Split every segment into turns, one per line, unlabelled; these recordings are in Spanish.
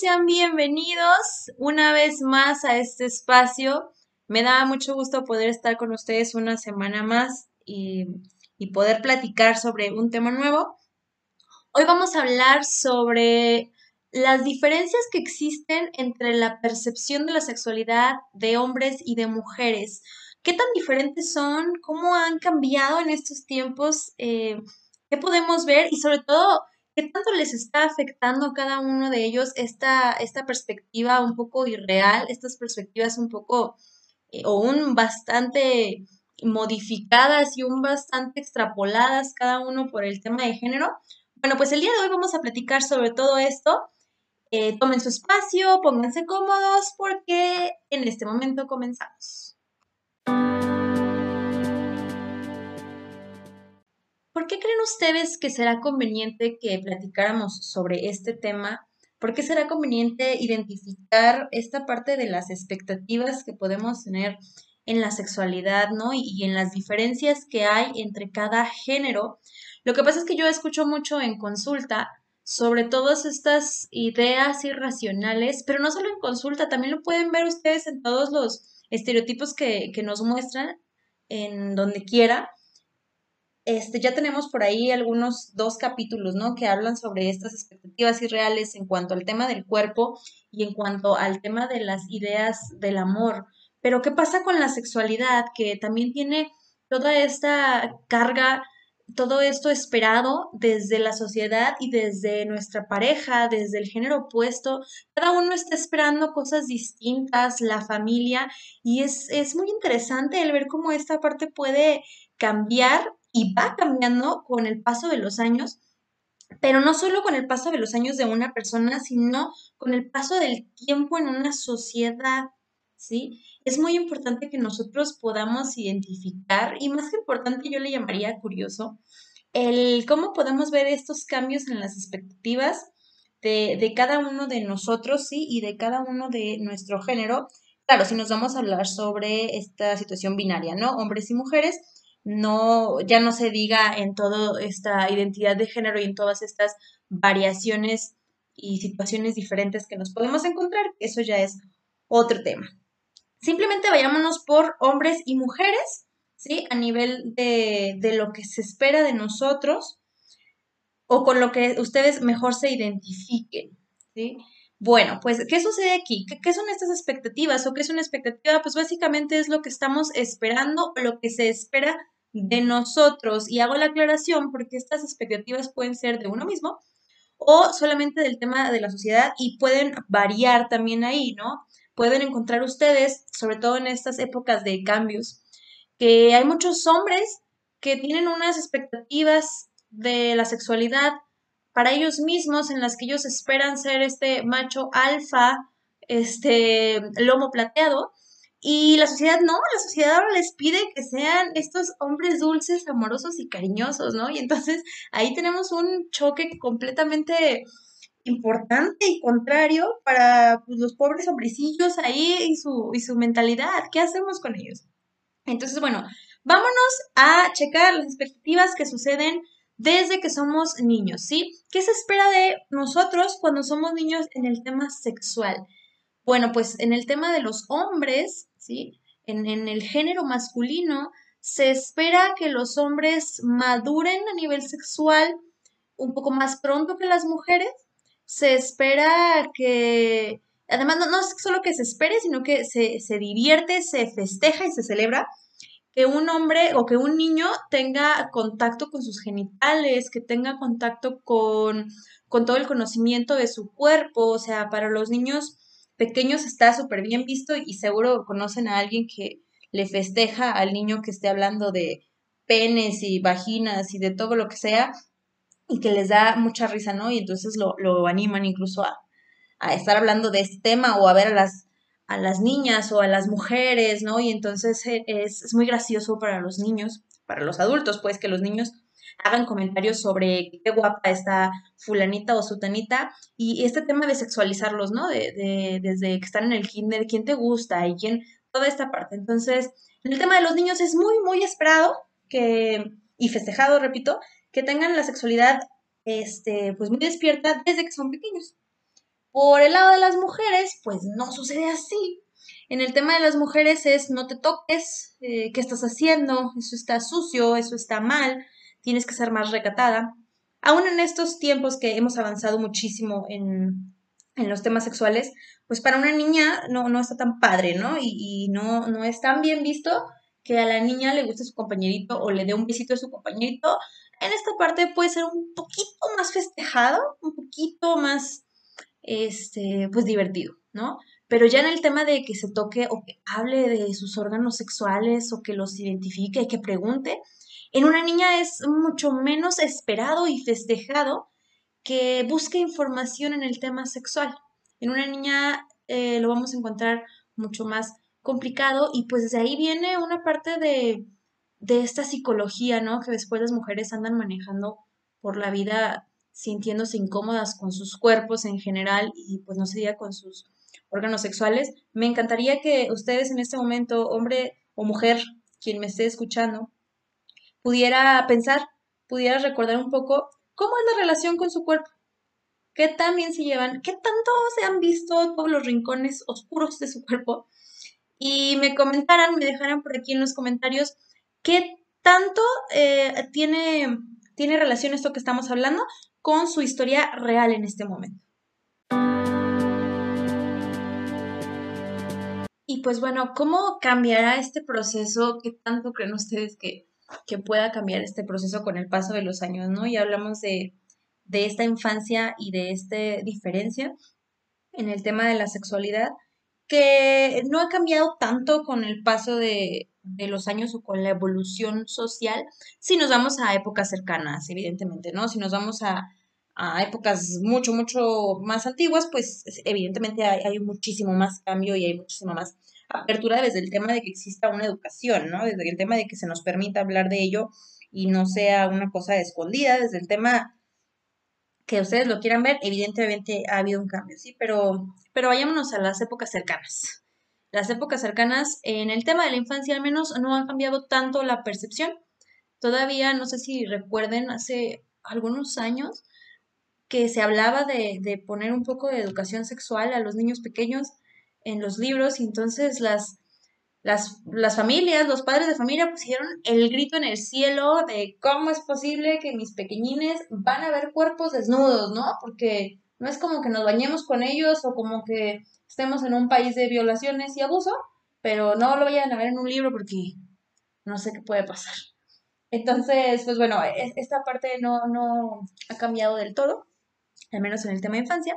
Sean bienvenidos una vez más a este espacio. Me da mucho gusto poder estar con ustedes una semana más y, y poder platicar sobre un tema nuevo. Hoy vamos a hablar sobre las diferencias que existen entre la percepción de la sexualidad de hombres y de mujeres. ¿Qué tan diferentes son? ¿Cómo han cambiado en estos tiempos? Eh, ¿Qué podemos ver? Y sobre todo, ¿qué tanto les está afectando a cada uno de ellos esta, esta perspectiva un poco irreal, estas perspectivas un poco eh, o un bastante modificadas y un bastante extrapoladas cada uno por el tema de género? Bueno, pues el día de hoy vamos a platicar sobre todo esto. Eh, tomen su espacio, pónganse cómodos porque en este momento comenzamos. Qué creen ustedes que será conveniente que platicáramos sobre este tema? ¿Por qué será conveniente identificar esta parte de las expectativas que podemos tener en la sexualidad, ¿no? Y, en las diferencias que hay entre cada género. Lo que pasa es que yo escucho mucho en consulta sobre todas estas ideas irracionales, pero no solo en consulta, también lo pueden ver ustedes en todos los estereotipos que, nos muestran en donde quiera. Este, ya tenemos por ahí algunos dos capítulos, ¿no? Que hablan sobre estas expectativas irreales en cuanto al tema del cuerpo y en cuanto al tema de las ideas del amor. Pero ¿qué pasa con la sexualidad? Que también tiene toda esta carga, todo esto esperado desde la sociedad y desde nuestra pareja, desde el género opuesto. Cada uno está esperando cosas distintas, la familia, y es, es muy interesante el ver cómo esta parte puede cambiar y va cambiando con el paso de los años, pero no solo con el paso de los años de una persona, sino con el paso del tiempo en una sociedad, ¿sí? Es muy importante que nosotros podamos identificar, y más que importante yo le llamaría curioso, el cómo podemos ver estos cambios en las expectativas de, de cada uno de nosotros, ¿sí? Y de cada uno de nuestro género. Claro, si nos vamos a hablar sobre esta situación binaria, ¿no? Hombres y mujeres, no, ya no se diga en toda esta identidad de género y en todas estas variaciones y situaciones diferentes que nos podemos encontrar, eso ya es otro tema. Simplemente vayámonos por hombres y mujeres, ¿sí? A nivel de, de lo que se espera de nosotros o con lo que ustedes mejor se identifiquen, ¿sí? Bueno, pues, ¿qué sucede aquí? ¿Qué, son estas expectativas o qué es una expectativa? Pues básicamente es lo que estamos esperando, lo que se espera de nosotros. Y hago la aclaración porque estas expectativas pueden ser de uno mismo o solamente del tema de la sociedad y pueden variar también ahí, ¿no? Pueden encontrar ustedes, sobre todo en estas épocas de cambios, que hay muchos hombres que tienen unas expectativas de la sexualidad para ellos mismos en las que ellos esperan ser este macho alfa, este lomo plateado. Y la sociedad no, la sociedad ahora les pide que sean estos hombres dulces, amorosos y cariñosos, ¿no? Y entonces ahí tenemos un choque completamente importante y contrario para pues, los pobres hombrecillos ahí y su, y su mentalidad. ¿Qué hacemos con ellos? Entonces, bueno, vámonos a checar las expectativas que suceden desde que somos niños, ¿sí? ¿Qué se espera de nosotros cuando somos niños en el tema sexual? Bueno, pues en el tema de los hombres, ¿sí? En, en el género masculino, se espera que los hombres maduren a nivel sexual un poco más pronto que las mujeres. Se espera que, además, no, no es solo que se espere, sino que se, se divierte, se festeja y se celebra que un hombre o que un niño tenga contacto con sus genitales, que tenga contacto con, con todo el conocimiento de su cuerpo. O sea, para los niños pequeños está súper bien visto y seguro conocen a alguien que le festeja al niño que esté hablando de penes y vaginas y de todo lo que sea y que les da mucha risa, ¿no? Y entonces lo, lo animan incluso a, a estar hablando de este tema o a ver a las a las niñas o a las mujeres, ¿no? Y entonces eh, es, muy gracioso para los niños, para los adultos, pues que los niños hagan comentarios sobre qué guapa está fulanita o sutanita y este tema de sexualizarlos, ¿no? De, desde que están en el kinder, quién te gusta y quién, toda esta parte. Entonces, en el tema de los niños es muy, muy esperado que, y festejado, repito, que tengan la sexualidad, este, pues muy despierta desde que son pequeños. Por el lado de las mujeres, pues no sucede así. En el tema de las mujeres es no te toques, eh, qué estás haciendo, eso está sucio, eso está mal, tienes que ser más recatada. Aún en estos tiempos que hemos avanzado muchísimo en, los temas sexuales, pues para una niña no, no está tan padre, ¿no? Y, y, no, no es tan bien visto que a la niña le guste su compañerito o le dé un besito a su compañerito. En esta parte puede ser un poquito más festejado, un poquito más, este, pues divertido, ¿no? Pero ya en el tema de que se toque o que hable de sus órganos sexuales o que los identifique y que pregunte, en una niña es mucho menos esperado y festejado que busque información en el tema sexual. En una niña eh, lo vamos a encontrar mucho más complicado y pues de ahí viene una parte de, de esta psicología, ¿no? Que después las mujeres andan manejando por la vida sintiéndose incómodas con sus cuerpos en general y pues no se con sus órganos sexuales. Me encantaría que ustedes en este momento, hombre o mujer, quien me esté escuchando, pudiera pensar, pudiera recordar un poco cómo es la relación con su cuerpo, qué tan bien se llevan, qué tanto se han visto todos los rincones oscuros de su cuerpo y me comentaran, me dejaran por aquí en los comentarios qué tanto eh, tiene, tiene relación esto que estamos hablando con su historia real en este momento. Y pues bueno, ¿cómo cambiará este proceso? ¿Qué tanto creen ustedes que, que pueda cambiar este proceso con el paso de los años, ¿no? Ya hablamos de, de esta infancia y de esta diferencia en el tema de la sexualidad, que no ha cambiado tanto con el paso de, de los años o con la evolución social, si nos vamos a épocas cercanas, evidentemente, ¿no? Si nos vamos a, a épocas mucho, mucho más antiguas, pues evidentemente hay, hay, muchísimo más cambio y hay muchísimo más apertura desde el tema de que exista una educación, ¿no? Desde el tema de que se nos permita hablar de ello y no sea una cosa escondida, desde el tema que ustedes lo quieran ver, evidentemente ha habido un cambio, ¿sí? Pero, pero vayámonos a las épocas cercanas. Las épocas cercanas, en el tema de la infancia al menos, no han cambiado tanto la percepción. Todavía, no sé si recuerden, hace algunos años que se hablaba de, de poner un poco de educación sexual a los niños pequeños en los libros y entonces las, las, las, familias, los padres de familia pusieron el grito en el cielo de cómo es posible que mis pequeñines van a ver cuerpos desnudos, ¿no? Porque no es como que nos bañemos con ellos o como que estemos en un país de violaciones y abuso, pero no lo vayan a ver en un libro porque no sé qué puede pasar. Entonces, pues bueno, e, esta parte no, no ha cambiado del todo, al menos en el tema de infancia.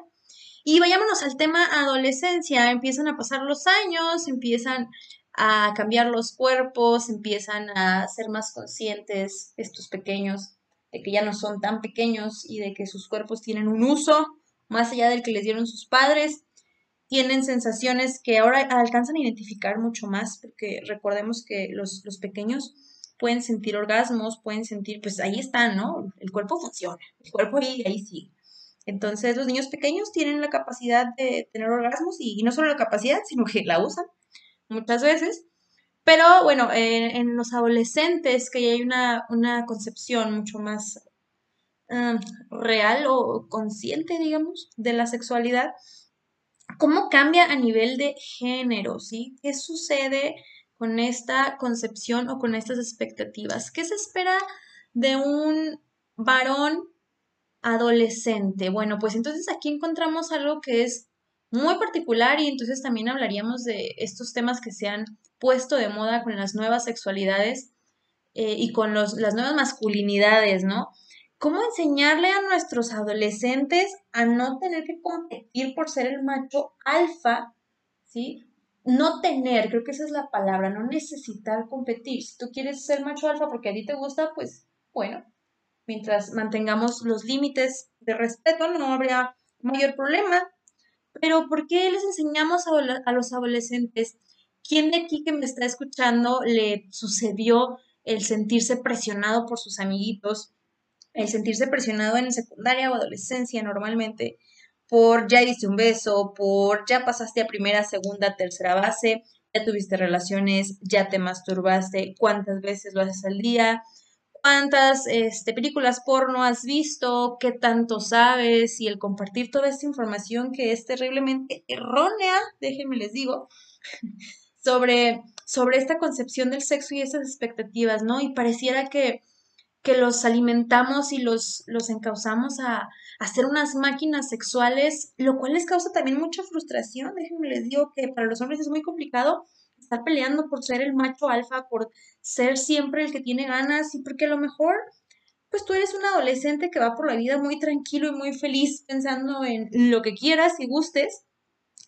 Y vayámonos al tema adolescencia. Empiezan a pasar los años, empiezan a cambiar los cuerpos, empiezan a ser más conscientes estos pequeños de que ya no son tan pequeños y de que sus cuerpos tienen un uso más allá del que les dieron sus padres. Tienen sensaciones que ahora alcanzan a identificar mucho más, porque recordemos que los, los pequeños pueden sentir orgasmos, pueden sentir, pues ahí están, ¿no? El cuerpo funciona, el cuerpo ahí, ahí sigue. Entonces, los niños pequeños tienen la capacidad de tener orgasmos y, no solo la capacidad, sino que la usan muchas veces. Pero bueno, en los adolescentes, que hay una, una concepción mucho más um, real o consciente, digamos, de la sexualidad, ¿cómo cambia a nivel de género? ¿sí? ¿Qué sucede con esta concepción o con estas expectativas? ¿Qué se espera de un varón adolescente. Bueno, pues entonces aquí encontramos algo que es muy particular y entonces también hablaríamos de estos temas que se han puesto de moda con las nuevas sexualidades eh, y con los, las nuevas masculinidades, ¿no? ¿Cómo enseñarle a nuestros adolescentes a no tener que competir por ser el macho alfa, ¿sí? No tener, creo que esa es la palabra, no necesitar competir. Si tú quieres ser macho alfa porque a ti te gusta, pues bueno, mientras mantengamos los límites de respeto, no habría mayor problema. Pero ¿por qué les enseñamos a, los adolescentes? ¿Quién de aquí que me está escuchando le sucedió el sentirse presionado por sus amiguitos, el sentirse presionado en secundaria o adolescencia normalmente por ya diste un beso, por ya pasaste a primera, segunda, tercera base, ya tuviste relaciones, ya te masturbaste, cuántas veces lo haces al día, cuántas este, películas porno has visto, qué tanto sabes y el compartir toda esta información que es terriblemente errónea, déjenme les digo, sobre, sobre esta concepción del sexo y esas expectativas, ¿no? Y pareciera que, que los alimentamos y los, los encauzamos a, a ser unas máquinas sexuales, lo cual les causa también mucha frustración. Déjenme les digo que para los hombres es muy complicado estar peleando por ser el macho alfa, por ser siempre el que tiene ganas y porque a lo mejor pues tú eres un adolescente que va por la vida muy tranquilo y muy feliz pensando en lo que quieras y gustes,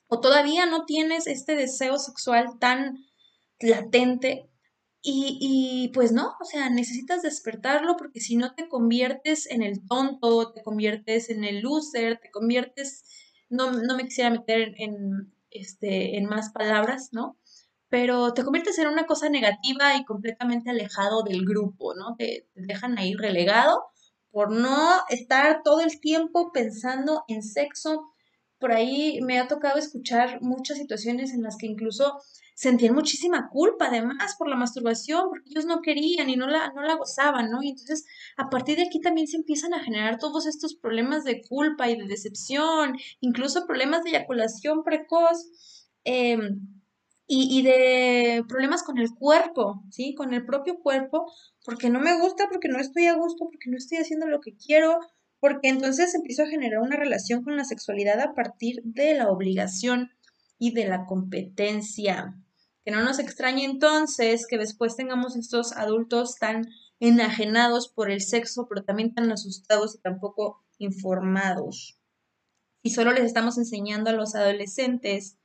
o todavía no tienes este deseo sexual tan latente y, pues no, o sea, necesitas despertarlo porque si no te conviertes en el tonto, te conviertes en el loser, te conviertes, no, no me quisiera meter en, este, en más palabras, ¿no? Pero te conviertes en una cosa negativa y completamente alejado del grupo, ¿no? Te, dejan ahí relegado por no estar todo el tiempo pensando en sexo. Por ahí me ha tocado escuchar muchas situaciones en las que incluso sentían muchísima culpa además por la masturbación, porque ellos no querían y no la, no la gozaban, ¿no? Y entonces a partir de aquí también se empiezan a generar todos estos problemas de culpa y de decepción, incluso problemas de eyaculación precoz. Em, y, de problemas con el cuerpo, ¿sí? Con el propio cuerpo, porque no me gusta, porque no estoy a gusto, porque no estoy haciendo lo que quiero, porque entonces empiezo a generar una relación con la sexualidad a partir de la obligación y de la competencia. Que no nos extrañe entonces que después tengamos estos adultos tan enajenados por el sexo, pero también tan asustados y tampoco informados. Y solo les estamos enseñando a los adolescentes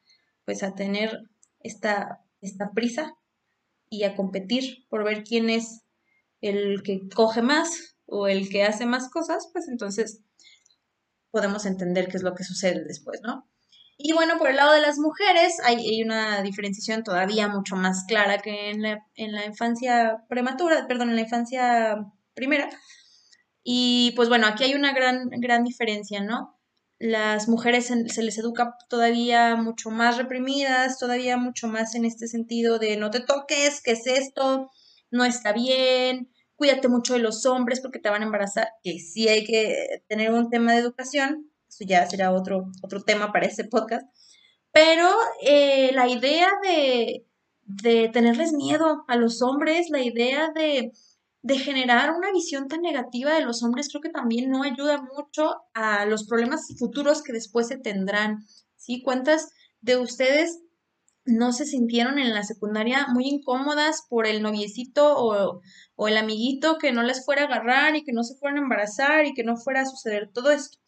pues a tener esta, esta prisa y a competir por ver quién es el que coge más o el que hace más cosas, pues entonces podemos entender qué es lo que sucede después, ¿no? Y bueno, por el lado de las mujeres hay, una diferenciación todavía mucho más clara que en la, en la infancia prematura, perdón, en la infancia primera. Y pues bueno, aquí hay una gran, gran diferencia, ¿no? Las mujeres se les educa todavía mucho más reprimidas, todavía mucho más en este sentido de no te toques, ¿qué es esto? No está bien, cuídate mucho de los hombres porque te van a embarazar, que sí hay que tener un tema de educación, eso ya será otro, otro tema para ese podcast. Pero eh, la idea de, de, tenerles miedo a los hombres, la idea de, de, generar una visión tan negativa de los hombres, creo que también no ayuda mucho a los problemas futuros que después se tendrán. ¿sí? ¿Cuántas de ustedes no se sintieron en la secundaria muy incómodas por el noviecito o, o el amiguito que no les fuera a agarrar y que no se fueran a embarazar y que no fuera a suceder todo esto?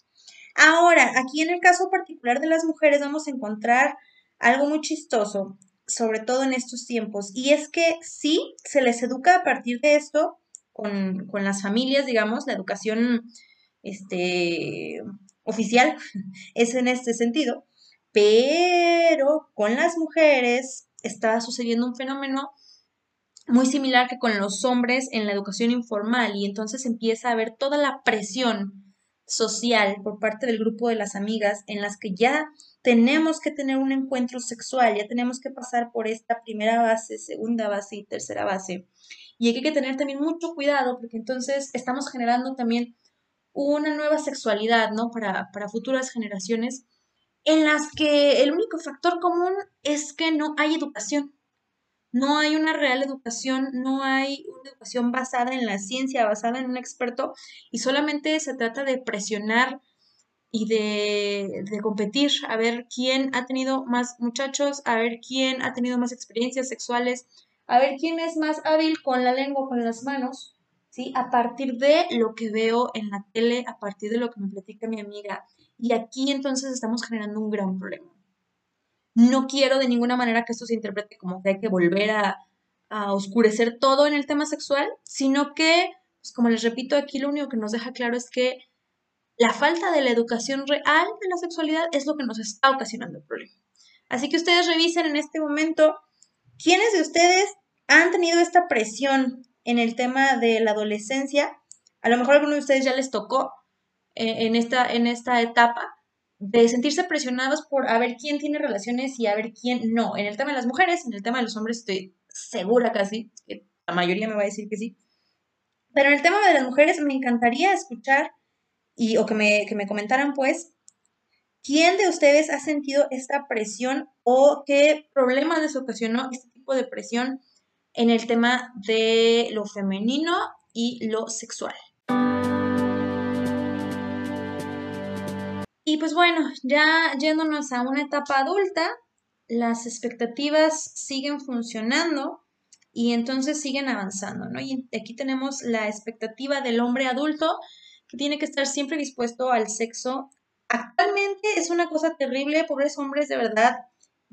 Ahora, aquí en el caso particular de las mujeres vamos a encontrar algo muy chistoso, sobre todo en estos tiempos, y es que sí, se les educa a partir de esto con, las familias, digamos, la educación este, oficial es en este sentido, pero con las mujeres está sucediendo un fenómeno muy similar que con los hombres en la educación informal y entonces empieza a haber toda la presión social por parte del grupo de las amigas en las que ya tenemos que tener un encuentro sexual, ya tenemos que pasar por esta primera base, segunda base y tercera base. Y hay que tener también mucho cuidado porque entonces estamos generando también una nueva sexualidad, ¿no? Para, para futuras generaciones en las que el único factor común es que no hay educación. No hay una real educación, no hay una educación basada en la ciencia, basada en un experto, y solamente se trata de presionar y de, competir, a ver quién ha tenido más muchachos, a ver quién ha tenido más experiencias sexuales, a ver quién es más hábil con la lengua, con las manos, ¿sí? A partir de lo que veo en la tele, a partir de lo que me platica mi amiga. Y aquí entonces estamos generando un gran problema. No quiero de ninguna manera que esto se interprete como que hay que volver a, oscurecer todo en el tema sexual, sino que, pues como les repito, aquí lo único que nos deja claro es que la falta de la educación real de la sexualidad es lo que nos está ocasionando el problema. Así que ustedes revisen en este momento quiénes de ustedes han tenido esta presión en el tema de la adolescencia. A lo mejor a alguno de ustedes ya les tocó eh, en, esta, en esta etapa de sentirse presionados por a ver quién tiene relaciones y a ver quién no. En el tema de las mujeres, en el tema de los hombres estoy segura casi, que la mayoría me va a decir que sí. Pero en el tema de las mujeres me encantaría escuchar y, o que me, que me comentaran pues, ¿quién de ustedes ha sentido esta presión o qué problema les ocasionó este de presión en el tema de lo femenino y lo sexual? Y pues bueno, ya yéndonos a una etapa adulta, las expectativas siguen funcionando y entonces siguen avanzando, ¿no? Y aquí tenemos la expectativa del hombre adulto que tiene que estar siempre dispuesto al sexo. Actualmente es una cosa terrible, pobres hombres, de verdad,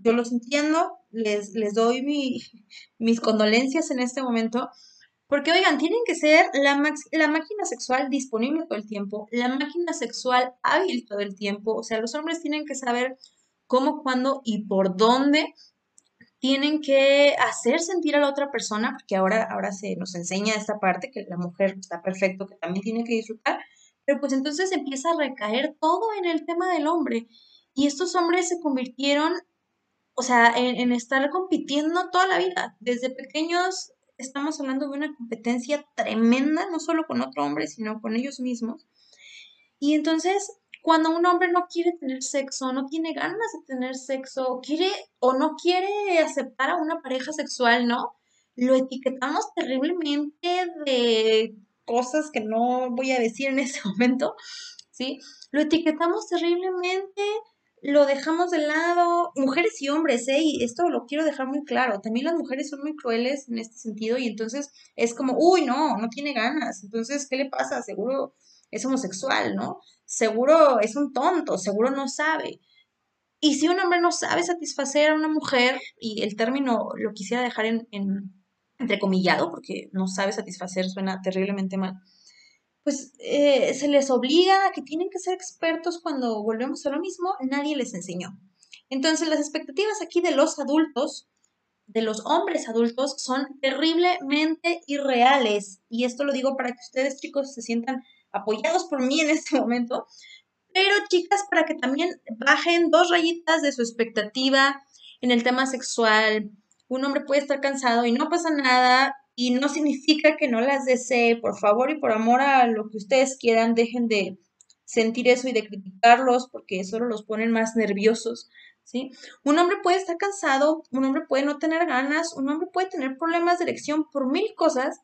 yo los entiendo, les, les doy mis condolencias en este momento, porque oigan, tienen que ser la, la máquina sexual disponible todo el tiempo, la máquina sexual hábil todo el tiempo, o sea, los hombres tienen que saber cómo, cuándo y por dónde tienen que hacer sentir a la otra persona, porque ahora, ahora se nos enseña esta parte que la mujer está perfecto, que también tiene que disfrutar, pero pues entonces empieza a recaer todo en el tema del hombre. Y estos hombres se convirtieron, o sea, en, estar compitiendo toda la vida. Desde pequeños estamos hablando de una competencia tremenda, no solo con otro hombre, sino con ellos mismos. Y entonces cuando un hombre no quiere tener sexo, no tiene ganas de tener sexo, quiere o no quiere aceptar a una pareja sexual, ¿no? Lo etiquetamos terriblemente de cosas que no voy a decir en ese momento, ¿sí? Lo etiquetamos terriblemente, lo dejamos de lado, mujeres y hombres, ¿eh? Esto lo quiero dejar muy claro, también las mujeres son muy crueles en este sentido y entonces es como, uy, no, no tiene ganas, entonces, ¿qué le pasa? Seguro es homosexual, ¿no? Seguro es un tonto, seguro no sabe. Y si un hombre no sabe satisfacer a una mujer, y el término lo quisiera dejar en, entrecomillado, porque no sabe satisfacer suena terriblemente mal, pues eh, se les obliga a que tienen que ser expertos cuando volvemos a lo mismo, nadie les enseñó. Entonces las expectativas aquí de los adultos, de los hombres adultos, son terriblemente irreales. Y esto lo digo para que ustedes chicos se sientan apoyados por mí en este momento, pero chicas, para que también bajen dos rayitas de su expectativa en el tema sexual. Un hombre puede estar cansado y no pasa nada y no significa que no las desee. Por favor y por amor a lo que ustedes quieran, dejen de sentir eso y de criticarlos porque solo los ponen más nerviosos. ¿Sí? Un hombre puede estar cansado, un hombre puede no tener ganas, un hombre puede tener problemas de erección por mil cosas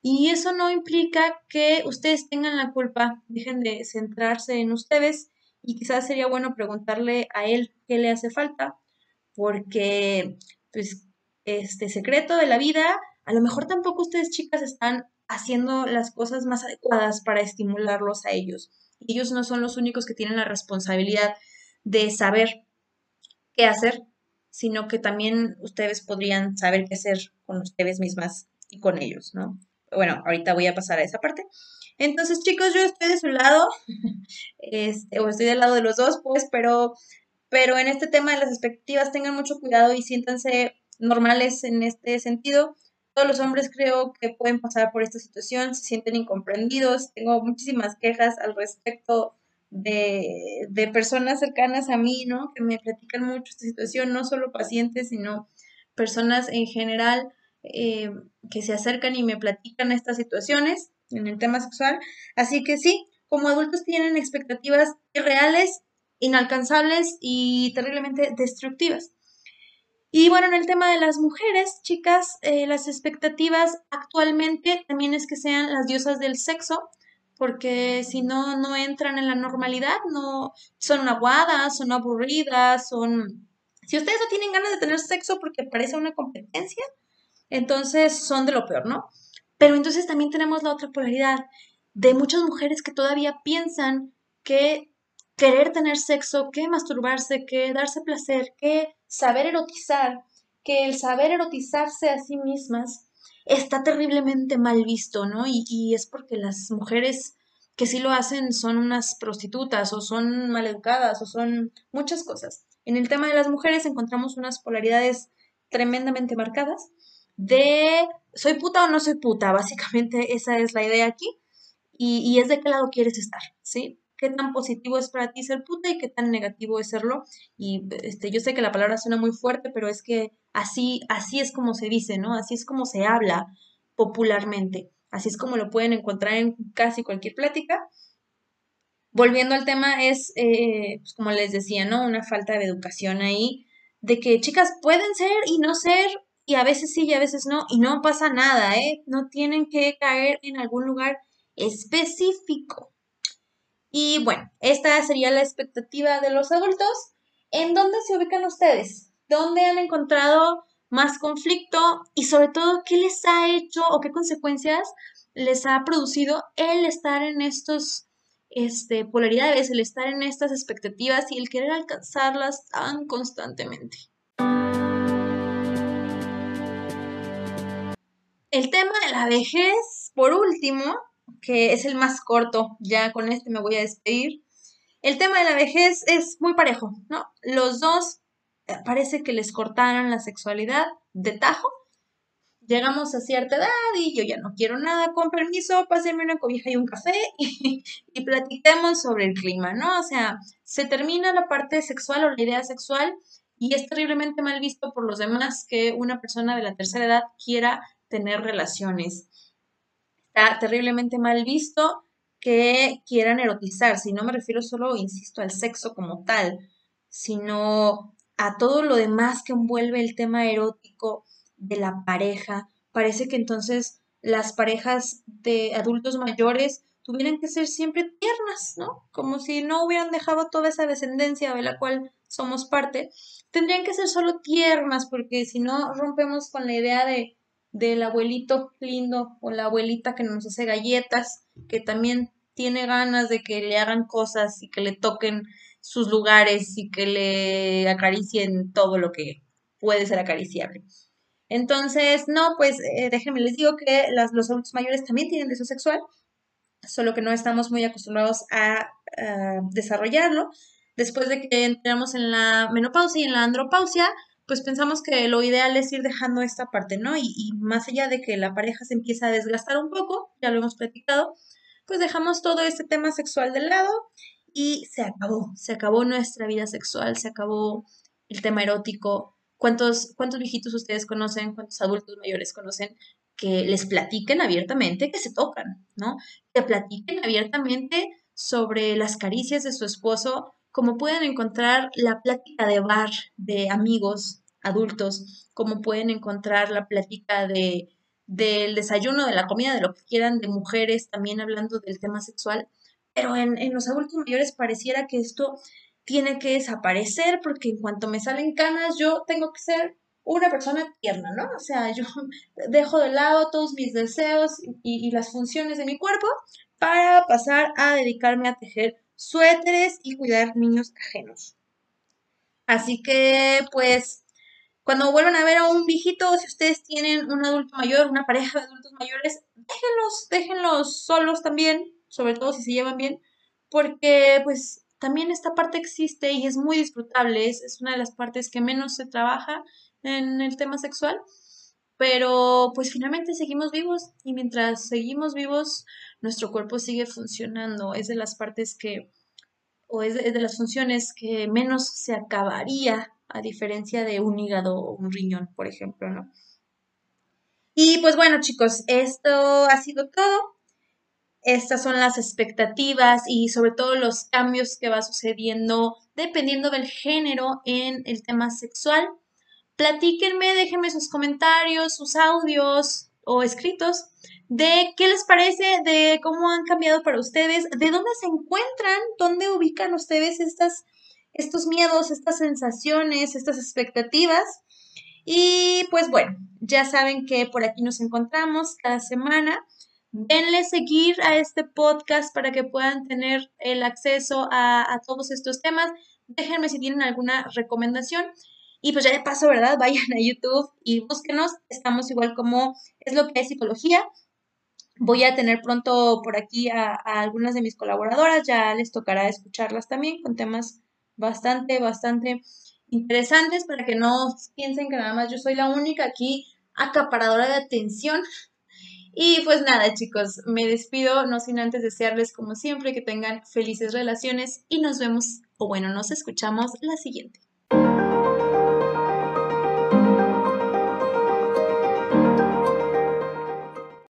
y eso no implica que ustedes tengan la culpa, dejen de centrarse en ustedes y quizás sería bueno preguntarle a él qué le hace falta, porque pues este secreto de la vida, a lo mejor tampoco ustedes chicas están haciendo las cosas más adecuadas para estimularlos a ellos. Ellos no son los únicos que tienen la responsabilidad de saber qué hacer, sino que también ustedes podrían saber qué hacer con ustedes mismas y con ellos, ¿no? bueno, ahorita voy a pasar a esa parte. Entonces, chicos, yo estoy de su lado, este, o estoy del lado de los dos, pues, pero, pero en este tema de las expectativas tengan mucho cuidado y siéntanse normales en este sentido. Todos los hombres creo que pueden pasar por esta situación, se sienten incomprendidos. Tengo muchísimas quejas al respecto de, de personas cercanas a mí, ¿no? Que me platican mucho esta situación, no solo pacientes, sino personas en general eh, que se acercan y me platican estas situaciones en el tema sexual. Así que sí, como adultos tienen expectativas irreales, inalcanzables y terriblemente destructivas. Y bueno, en el tema de las mujeres, chicas, eh, las expectativas actualmente también es que sean las diosas del sexo, porque si no, no entran en la normalidad, no son aguadas, son aburridas, son... Si ustedes no tienen ganas de tener sexo porque parece una competencia, entonces son de lo peor, ¿no? Pero entonces también tenemos la otra polaridad de muchas mujeres que todavía piensan que querer tener sexo, que masturbarse, que darse placer, que saber erotizar, que el saber erotizarse a sí mismas está terriblemente mal visto, ¿no? Y, es porque las mujeres que sí lo hacen son unas prostitutas o son maleducadas o son muchas cosas. En el tema de las mujeres encontramos unas polaridades tremendamente marcadas de soy puta o no soy puta, básicamente esa es la idea aquí, y, es de qué lado quieres estar, ¿sí? Qué tan positivo es para ti ser puta y qué tan negativo es serlo. Y este, yo sé que la palabra suena muy fuerte, pero es que así, así es como se dice, ¿no? Así es como se habla popularmente. Así es como lo pueden encontrar en casi cualquier plática. Volviendo al tema, es, eh, pues, como les decía, ¿no? Una falta de educación ahí, de que chicas pueden ser y no ser, y a veces sí y a veces no, y no pasa nada, ¿eh? No tienen que caer en algún lugar específico. Y bueno, esta sería la expectativa de los adultos. ¿En dónde se ubican ustedes? ¿Dónde han encontrado más conflicto? Y sobre todo, ¿qué les ha hecho o qué consecuencias les ha producido el estar en estos este, polaridades, el estar en estas expectativas y el querer alcanzarlas tan constantemente? El tema de la vejez, por último, que es el más corto, ya con este me voy a despedir. El tema de la vejez es muy parejo, ¿no? Los dos eh, parece que les cortaran la sexualidad de tajo. Llegamos a cierta edad y yo ya no quiero nada, con permiso, pásenme una cobija y un café y, y platiquemos sobre el clima, ¿no? O sea, se termina la parte sexual o la idea sexual y es terriblemente mal visto por los demás que una persona de la tercera edad quiera tener relaciones está terriblemente mal visto que quieran erotizarse. Y no me refiero solo, insisto, al sexo como tal, sino a todo lo demás que envuelve el tema erótico de la pareja. Parece que entonces las parejas de adultos mayores tuvieran que ser siempre tiernas, ¿no? Como si no hubieran dejado toda esa descendencia de la cual somos parte. Tendrían que ser solo tiernas, porque si no rompemos con la idea de del abuelito lindo o la abuelita que nos hace galletas, que también tiene ganas de que le hagan cosas y que le toquen sus lugares y que le acaricien todo lo que puede ser acariciable. Entonces, no, pues eh, déjenme les digo que las, los adultos mayores también tienen deseo sexual, solo que no estamos muy acostumbrados a, a desarrollarlo. Después de que entramos en la menopausia y en la andropausia, pues pensamos que lo ideal es ir dejando esta parte, ¿no? Y, más allá de que la pareja se empieza a desgastar un poco, ya lo hemos platicado, pues dejamos todo este tema sexual de lado y se acabó, se acabó nuestra vida sexual, se acabó el tema erótico. ¿Cuántos, cuántos viejitos ustedes conocen, cuántos adultos mayores conocen que les platiquen abiertamente que se tocan, ¿no? Que platiquen abiertamente sobre las caricias de su esposo como pueden encontrar la plática de bar de amigos adultos, como pueden encontrar la plática de del desayuno, de la comida, de lo que quieran, de mujeres también hablando del tema sexual, pero en, en los adultos mayores pareciera que esto tiene que desaparecer porque en cuanto me salen canas yo tengo que ser una persona tierna, ¿no? O sea, yo dejo de lado todos mis deseos y, y, las funciones de mi cuerpo para pasar a dedicarme a tejer suéteres y cuidar niños ajenos. Así que, pues, cuando vuelvan a ver a un viejito, si ustedes tienen un adulto mayor, una pareja de adultos mayores, déjenlos, déjenlos solos también, sobre todo si se llevan bien, porque pues también esta parte existe y es muy disfrutable, es, es una de las partes que menos se trabaja en el tema sexual, pero pues finalmente seguimos vivos y mientras seguimos vivos, nuestro cuerpo sigue funcionando. Es de las partes que, o es de, las funciones que menos se acabaría, a diferencia de un hígado o un riñón, por ejemplo, ¿no? Y pues bueno, chicos, esto ha sido todo. Estas son las expectativas y sobre todo los cambios que va sucediendo dependiendo del género en el tema sexual. Platíquenme, déjenme sus comentarios, sus audios o escritos de qué les parece, de cómo han cambiado para ustedes, de dónde se encuentran, dónde ubican ustedes estas, estos miedos, estas sensaciones, estas expectativas. Y pues bueno, ya saben que por aquí nos encontramos cada semana. Denle seguir a este podcast para que puedan tener el acceso a, a todos estos temas. Déjenme si tienen alguna recomendación. Y pues ya de paso, ¿verdad? Vayan a YouTube y búsquenos. Estamos igual como es lo que es psicología. Voy a tener pronto por aquí a, algunas de mis colaboradoras. Ya les tocará escucharlas también con temas bastante, bastante interesantes para que no piensen que nada más yo soy la única aquí acaparadora de atención. Y pues nada, chicos, me despido, no sin antes desearles como siempre que tengan felices relaciones y nos vemos, o bueno, nos escuchamos la siguiente.